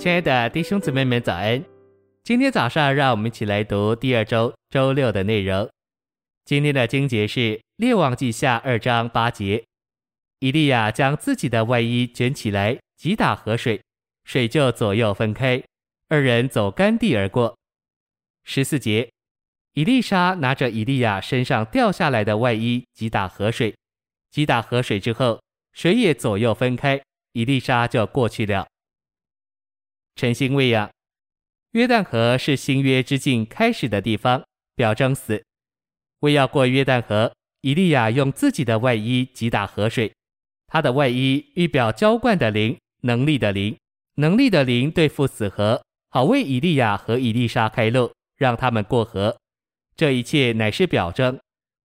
亲爱的弟兄姊妹们，早安！今天早上，让我们一起来读第二周周六的内容。今天的经节是《列王记下》二章八节：以利亚将自己的外衣卷起来，击打河水，水就左右分开，二人走干地而过。十四节，以利沙拿着以利亚身上掉下来的外衣击打河水，击打河水之后，水也左右分开，以利沙就过去了。晨星喂养，约旦河是新约之境开始的地方，表征死。为要过约旦河，以利亚用自己的外衣击打河水。他的外衣预表浇灌的灵，能力的灵，能力的灵对付死河，好为以利亚和以利沙开路，让他们过河。这一切乃是表征，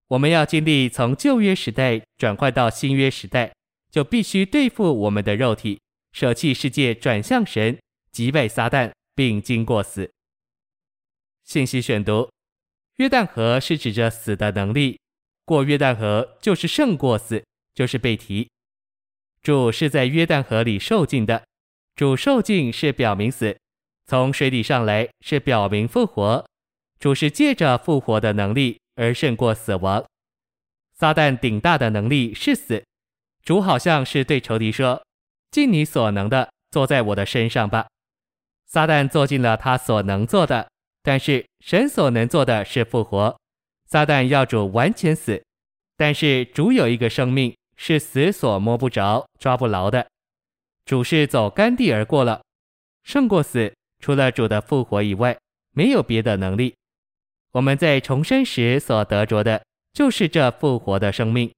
我们要经历从旧约时代转换到新约时代，就必须对付我们的肉体，舍弃世界，转向神。击败撒旦，并经过死。信息选读：约旦河是指着死的能力，过约旦河就是胜过死，就是被提。主是在约旦河里受尽的，主受尽是表明死，从水里上来是表明复活。主是借着复活的能力而胜过死亡。撒旦顶大的能力是死，主好像是对仇敌说：“尽你所能的，坐在我的身上吧。”撒旦做尽了他所能做的，但是神所能做的是复活。撒旦要主完全死，但是主有一个生命是死所摸不着、抓不牢的。主是走干地而过了，胜过死。除了主的复活以外，没有别的能力。我们在重生时所得着的，就是这复活的生命。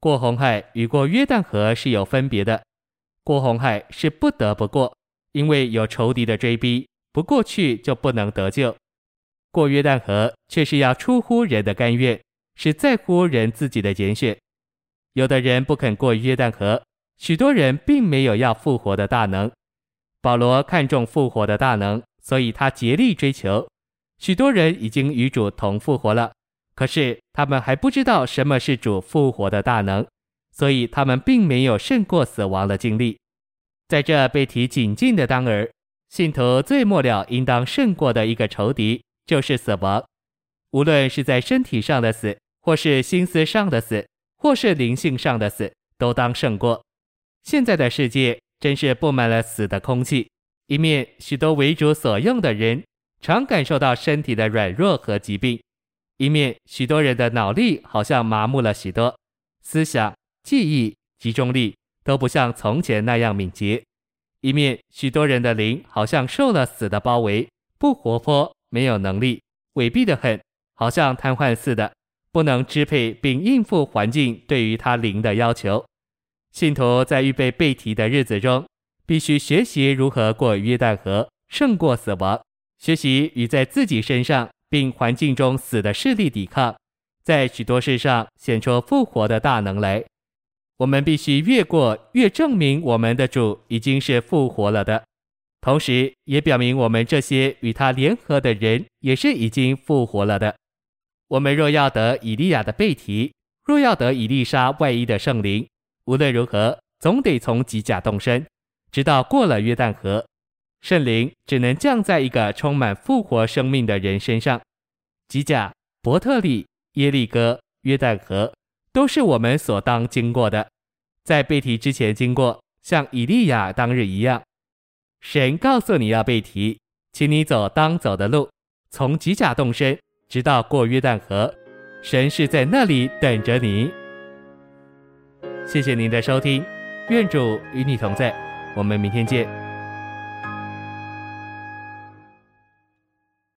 过红海与过约旦河是有分别的，过红海是不得不过。因为有仇敌的追逼，不过去就不能得救。过约旦河却是要出乎人的甘愿，是在乎人自己的拣选。有的人不肯过约旦河，许多人并没有要复活的大能。保罗看重复活的大能，所以他竭力追求。许多人已经与主同复活了，可是他们还不知道什么是主复活的大能，所以他们并没有胜过死亡的经历。在这被提警禁的当儿，信徒最末了应当胜过的一个仇敌就是死亡。无论是在身体上的死，或是心思上的死，或是灵性上的死，都当胜过。现在的世界真是布满了死的空气，一面许多为主所用的人常感受到身体的软弱和疾病，一面许多人的脑力好像麻木了许多，思想、记忆、集中力。都不像从前那样敏捷，一面许多人的灵好像受了死的包围，不活泼，没有能力，萎靡得很，好像瘫痪似的，不能支配并应付环境对于他灵的要求。信徒在预备被提的日子中，必须学习如何过约旦河，胜过死亡，学习与在自己身上并环境中死的势力抵抗，在许多事上显出复活的大能来。我们必须越过，越证明我们的主已经是复活了的，同时也表明我们这些与他联合的人也是已经复活了的。我们若要得以利亚的被提，若要得以利沙外衣的圣灵，无论如何，总得从吉甲动身，直到过了约旦河。圣灵只能降在一个充满复活生命的人身上。吉甲、伯特利、耶利哥、约旦河。都是我们所当经过的，在被提之前经过，像以利亚当日一样。神告诉你要被提，请你走当走的路，从吉甲动身，直到过约旦河。神是在那里等着你。谢谢您的收听，愿主与你同在，我们明天见。